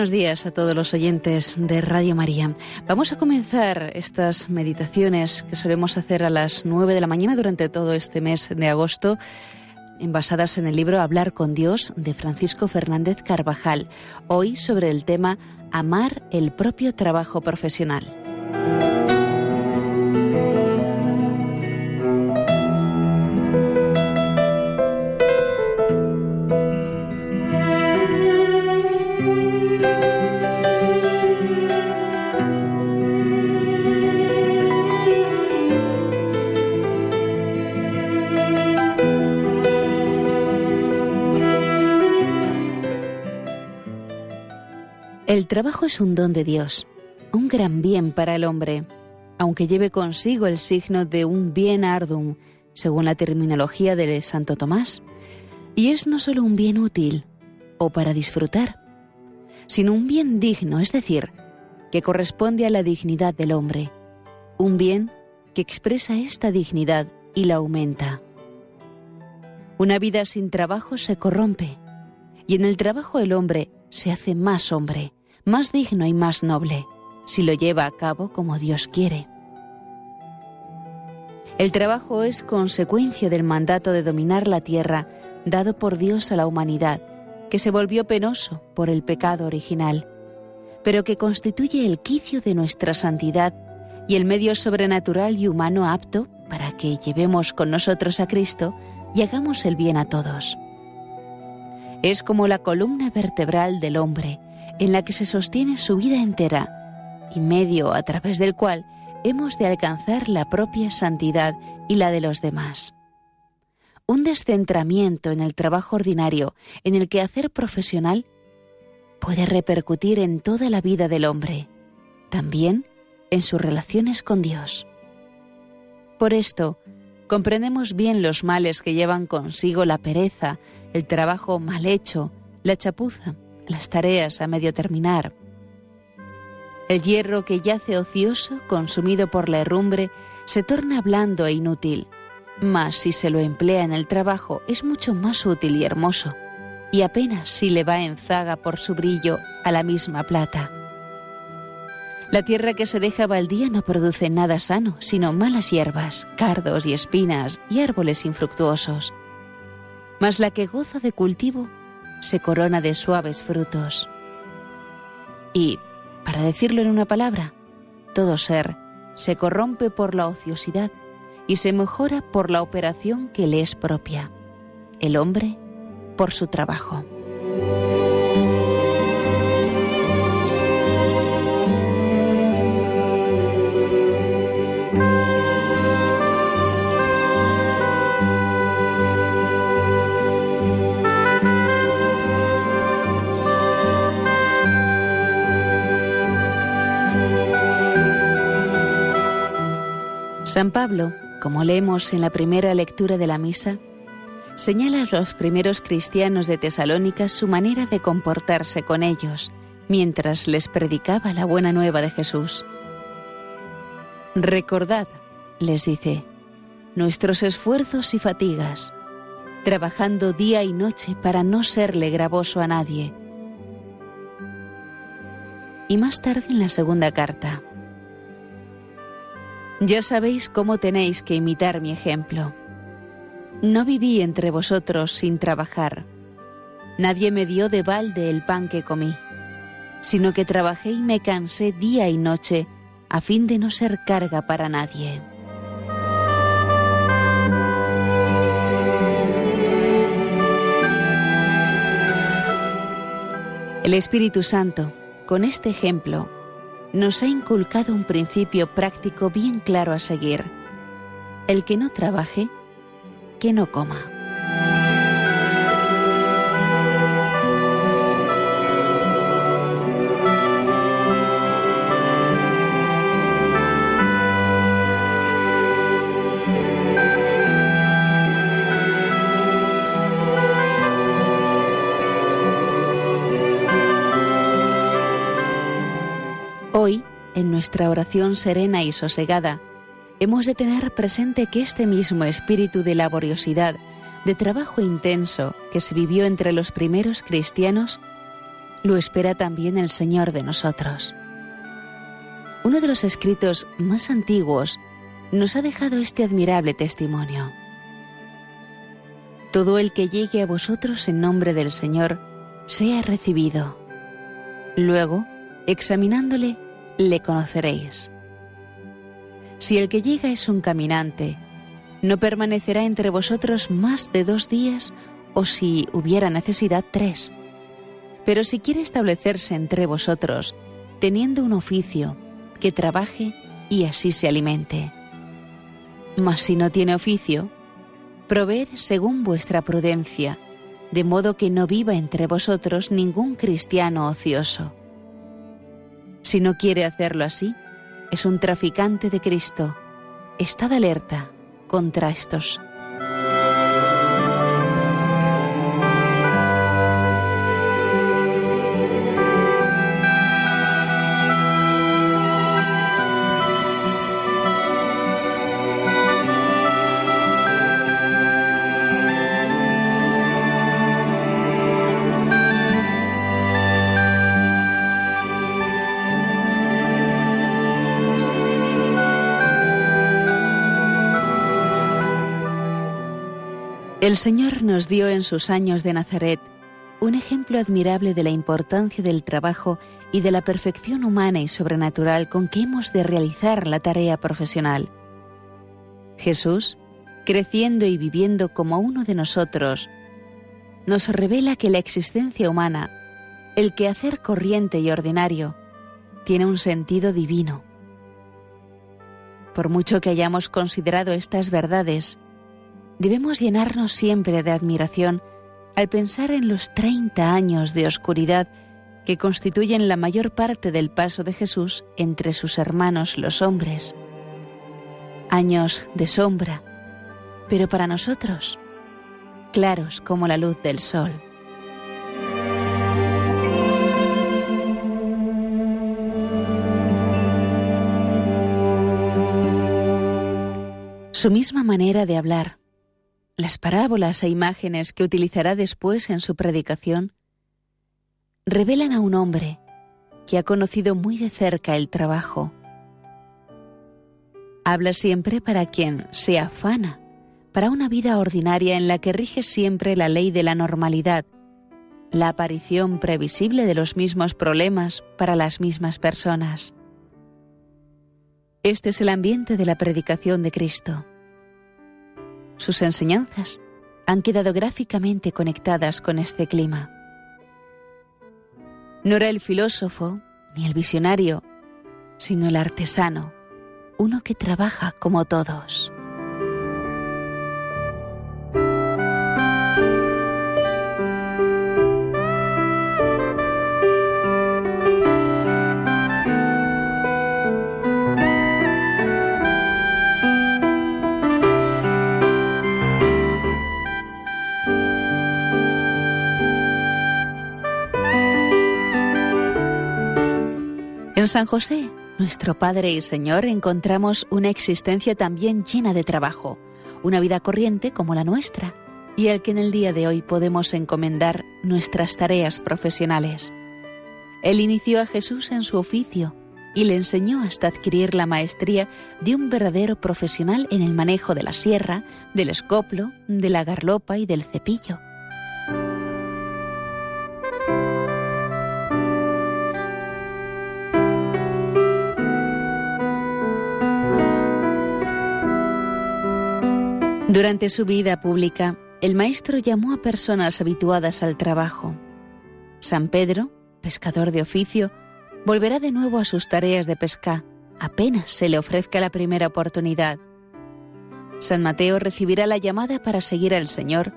Buenos días a todos los oyentes de Radio María. Vamos a comenzar estas meditaciones que solemos hacer a las 9 de la mañana durante todo este mes de agosto, basadas en el libro Hablar con Dios de Francisco Fernández Carvajal, hoy sobre el tema Amar el propio trabajo profesional. El trabajo es un don de Dios, un gran bien para el hombre, aunque lleve consigo el signo de un bien ardum, según la terminología de Santo Tomás, y es no solo un bien útil o para disfrutar, sino un bien digno, es decir, que corresponde a la dignidad del hombre, un bien que expresa esta dignidad y la aumenta. Una vida sin trabajo se corrompe, y en el trabajo el hombre se hace más hombre más digno y más noble, si lo lleva a cabo como Dios quiere. El trabajo es consecuencia del mandato de dominar la tierra dado por Dios a la humanidad, que se volvió penoso por el pecado original, pero que constituye el quicio de nuestra santidad y el medio sobrenatural y humano apto para que llevemos con nosotros a Cristo y hagamos el bien a todos. Es como la columna vertebral del hombre, en la que se sostiene su vida entera y medio a través del cual hemos de alcanzar la propia santidad y la de los demás. Un descentramiento en el trabajo ordinario, en el quehacer profesional, puede repercutir en toda la vida del hombre, también en sus relaciones con Dios. Por esto, comprendemos bien los males que llevan consigo la pereza, el trabajo mal hecho, la chapuza, las tareas a medio terminar. El hierro que yace ocioso, consumido por la herrumbre, se torna blando e inútil, mas si se lo emplea en el trabajo es mucho más útil y hermoso, y apenas si le va en zaga por su brillo a la misma plata. La tierra que se deja baldía no produce nada sano, sino malas hierbas, cardos y espinas y árboles infructuosos. Mas la que goza de cultivo se corona de suaves frutos. Y, para decirlo en una palabra, todo ser se corrompe por la ociosidad y se mejora por la operación que le es propia, el hombre por su trabajo. San Pablo, como leemos en la primera lectura de la misa, señala a los primeros cristianos de Tesalónica su manera de comportarse con ellos mientras les predicaba la buena nueva de Jesús. Recordad, les dice, nuestros esfuerzos y fatigas, trabajando día y noche para no serle gravoso a nadie. Y más tarde en la segunda carta, ya sabéis cómo tenéis que imitar mi ejemplo. No viví entre vosotros sin trabajar. Nadie me dio de balde el pan que comí, sino que trabajé y me cansé día y noche a fin de no ser carga para nadie. El Espíritu Santo, con este ejemplo, nos ha inculcado un principio práctico bien claro a seguir. El que no trabaje, que no coma. Hoy, en nuestra oración serena y sosegada, hemos de tener presente que este mismo espíritu de laboriosidad, de trabajo intenso que se vivió entre los primeros cristianos, lo espera también el Señor de nosotros. Uno de los escritos más antiguos nos ha dejado este admirable testimonio. Todo el que llegue a vosotros en nombre del Señor, sea recibido. Luego, examinándole, le conoceréis. Si el que llega es un caminante, no permanecerá entre vosotros más de dos días o si hubiera necesidad tres. Pero si quiere establecerse entre vosotros, teniendo un oficio, que trabaje y así se alimente. Mas si no tiene oficio, proveed según vuestra prudencia, de modo que no viva entre vosotros ningún cristiano ocioso. Si no quiere hacerlo así, es un traficante de Cristo. Estad alerta contra estos. El Señor nos dio en sus años de Nazaret un ejemplo admirable de la importancia del trabajo y de la perfección humana y sobrenatural con que hemos de realizar la tarea profesional. Jesús, creciendo y viviendo como uno de nosotros, nos revela que la existencia humana, el quehacer corriente y ordinario, tiene un sentido divino. Por mucho que hayamos considerado estas verdades, debemos llenarnos siempre de admiración al pensar en los 30 años de oscuridad que constituyen la mayor parte del paso de Jesús entre sus hermanos los hombres. Años de sombra, pero para nosotros, claros como la luz del sol. Su misma manera de hablar, las parábolas e imágenes que utilizará después en su predicación revelan a un hombre que ha conocido muy de cerca el trabajo. Habla siempre para quien se afana, para una vida ordinaria en la que rige siempre la ley de la normalidad, la aparición previsible de los mismos problemas para las mismas personas. Este es el ambiente de la predicación de Cristo. Sus enseñanzas han quedado gráficamente conectadas con este clima. No era el filósofo ni el visionario, sino el artesano, uno que trabaja como todos. En San José, nuestro Padre y Señor, encontramos una existencia también llena de trabajo, una vida corriente como la nuestra, y al que en el día de hoy podemos encomendar nuestras tareas profesionales. Él inició a Jesús en su oficio y le enseñó hasta adquirir la maestría de un verdadero profesional en el manejo de la sierra, del escoplo, de la garlopa y del cepillo. Durante su vida pública, el maestro llamó a personas habituadas al trabajo. San Pedro, pescador de oficio, volverá de nuevo a sus tareas de pesca apenas se le ofrezca la primera oportunidad. San Mateo recibirá la llamada para seguir al Señor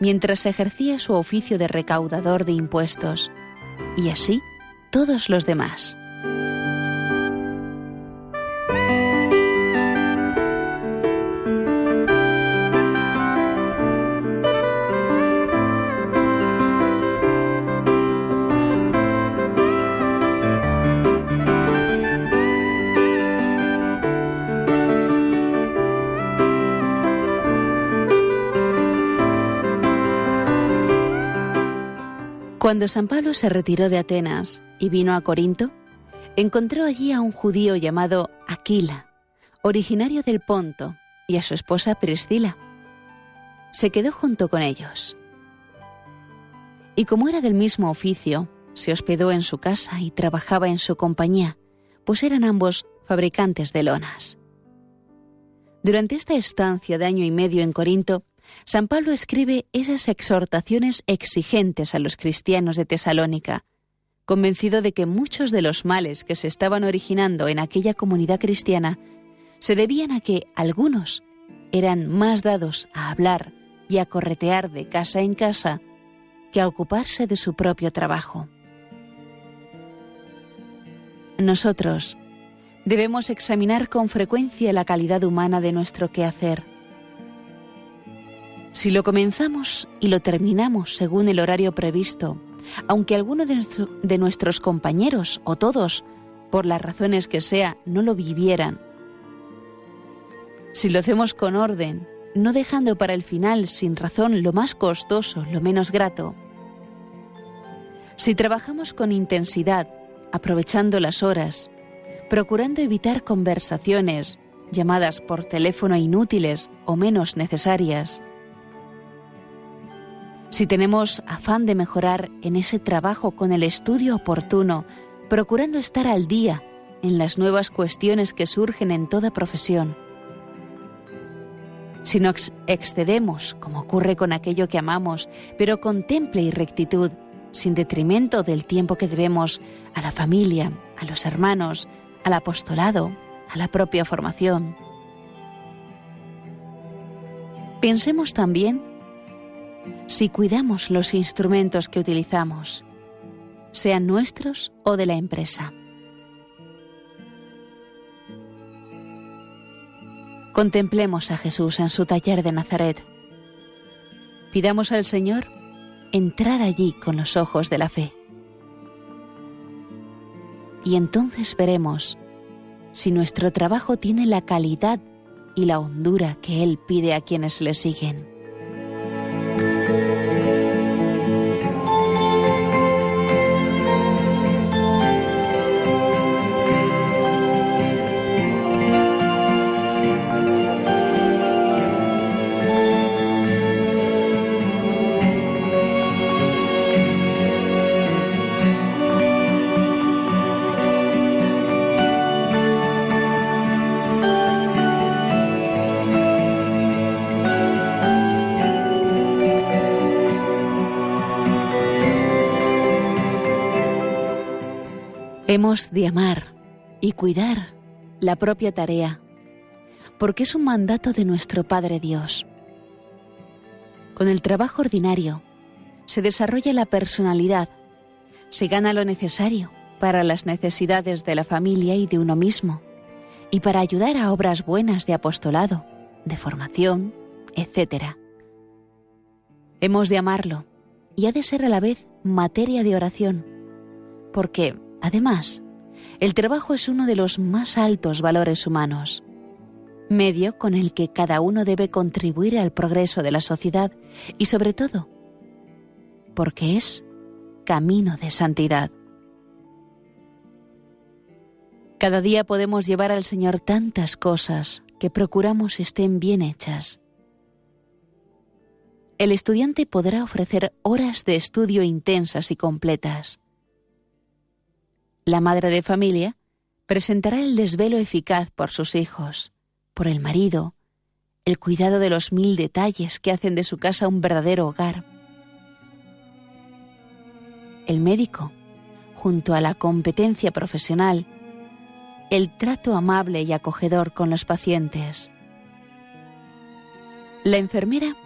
mientras ejercía su oficio de recaudador de impuestos, y así todos los demás. Cuando San Pablo se retiró de Atenas y vino a Corinto, encontró allí a un judío llamado Aquila, originario del Ponto, y a su esposa Priscila. Se quedó junto con ellos. Y como era del mismo oficio, se hospedó en su casa y trabajaba en su compañía, pues eran ambos fabricantes de lonas. Durante esta estancia de año y medio en Corinto, San Pablo escribe esas exhortaciones exigentes a los cristianos de Tesalónica, convencido de que muchos de los males que se estaban originando en aquella comunidad cristiana se debían a que algunos eran más dados a hablar y a corretear de casa en casa que a ocuparse de su propio trabajo. Nosotros debemos examinar con frecuencia la calidad humana de nuestro quehacer si lo comenzamos y lo terminamos según el horario previsto, aunque alguno de, nuestros compañeros o todos, por las razones que sea, no lo vivieran, si lo hacemos con orden, no dejando para el final sin razón lo más costoso, lo menos grato, si trabajamos con intensidad, aprovechando las horas, procurando evitar conversaciones, llamadas por teléfono inútiles o menos necesarias, si tenemos afán de mejorar en ese trabajo con el estudio oportuno, procurando estar al día en las nuevas cuestiones que surgen en toda profesión. Si nos excedemos, como ocurre con aquello que amamos, pero con temple y rectitud, sin detrimento del tiempo que debemos a la familia, a los hermanos, al apostolado, a la propia formación. Pensemos también si cuidamos los instrumentos que utilizamos, sean nuestros o de la empresa. Contemplemos a Jesús en su taller de Nazaret. Pidamos al Señor entrar allí con los ojos de la fe. Y entonces veremos si nuestro trabajo tiene la calidad y la hondura que Él pide a quienes le siguen. Hemos de amar y cuidar la propia tarea, porque es un mandato de nuestro Padre Dios. Con el trabajo ordinario se desarrolla la personalidad, se gana lo necesario para las necesidades de la familia y de uno mismo, y para ayudar a obras buenas de apostolado, de formación, etc. Hemos de amarlo y ha de ser a la vez materia de oración, porque Además, el trabajo es uno de los más altos valores humanos, medio con el que cada uno debe contribuir al progreso de la sociedad y sobre todo, porque es camino de santidad. Cada día podemos llevar al Señor tantas cosas que procuramos estén bien hechas. El estudiante podrá ofrecer horas de estudio intensas y completas la madre de familia presentará el desvelo eficaz por sus hijos, por el marido, el cuidado de los mil detalles que hacen de su casa un verdadero hogar. El médico, junto a la competencia profesional, el trato amable y acogedor con los pacientes. La enfermera,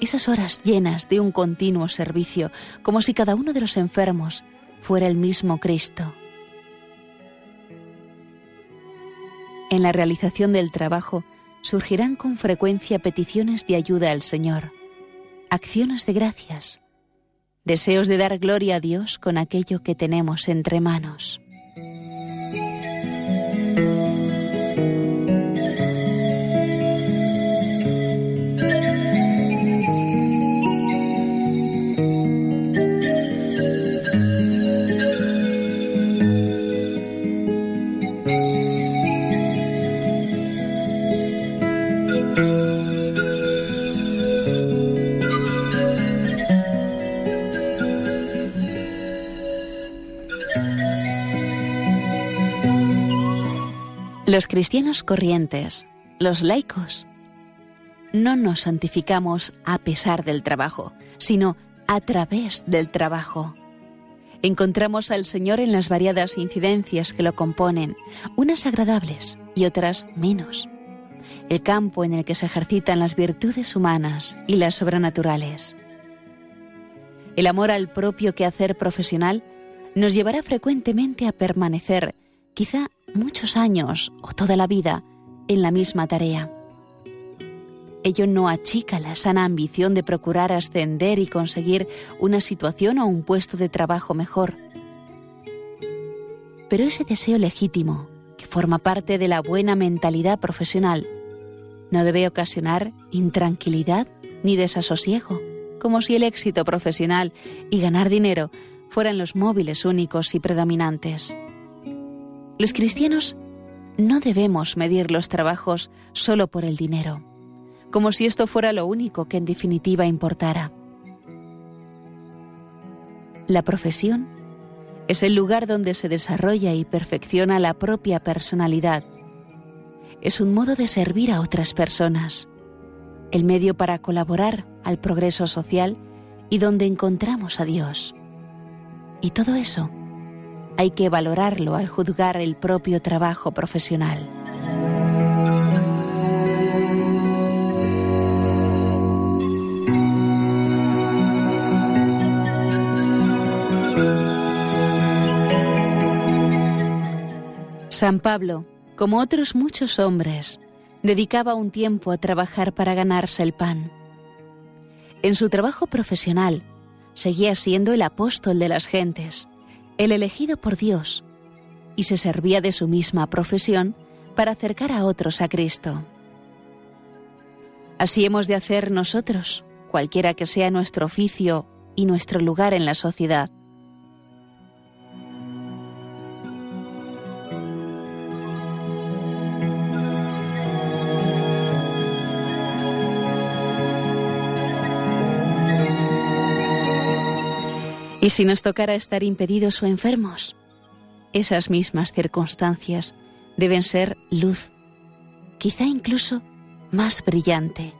esas horas llenas de un continuo servicio, como si cada uno de los enfermos fuera el mismo Cristo. En la realización del trabajo surgirán con frecuencia peticiones de ayuda al Señor, acciones de gracias, deseos de dar gloria a Dios con aquello que tenemos entre manos. Los cristianos corrientes, los laicos, no nos santificamos a pesar del trabajo, sino a través del trabajo. Encontramos al Señor en las variadas incidencias que lo componen, unas agradables y otras menos. El campo en el que se ejercitan las virtudes humanas y las sobrenaturales. El amor al propio quehacer profesional nos llevará frecuentemente a permanecer, quizá muchos años o toda la vida, en la misma tarea. Ello no achica la sana ambición de procurar ascender y conseguir una situación o un puesto de trabajo mejor. Pero ese deseo legítimo, que forma parte de la buena mentalidad profesional, no debe ocasionar intranquilidad ni desasosiego, como si el éxito profesional y ganar dinero fueran los móviles únicos y predominantes. Los cristianos no debemos medir los trabajos solo por el dinero como si esto fuera lo único que en definitiva importara. La profesión es el lugar donde se desarrolla y perfecciona la propia personalidad. Es un modo de servir a otras personas, el medio para colaborar al progreso social y donde encontramos a Dios. Y todo eso hay que valorarlo al juzgar el propio trabajo profesional. San Pablo, como otros muchos hombres, dedicaba un tiempo a trabajar para ganarse el pan. En su trabajo profesional, seguía siendo el apóstol de las gentes, el elegido por Dios, y se servía de su misma profesión para acercar a otros a Cristo. Así hemos de hacer nosotros, cualquiera que sea nuestro oficio y nuestro lugar en la sociedad. Y si nos tocara estar impedidos o enfermos, esas mismas circunstancias deben ser luz, quizá incluso más brillante,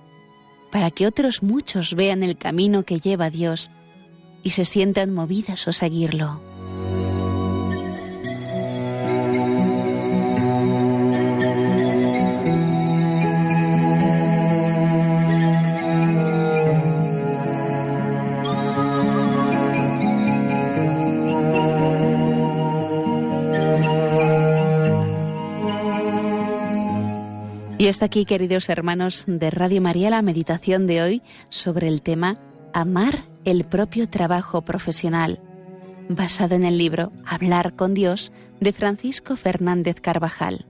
para que otros muchos vean el camino que lleva Dios y se sientan movidas a seguirlo. Y está aquí, queridos hermanos de Radio María, la meditación de hoy sobre el tema Amar el propio trabajo profesional, basado en el libro Hablar con Dios de Francisco Fernández Carvajal.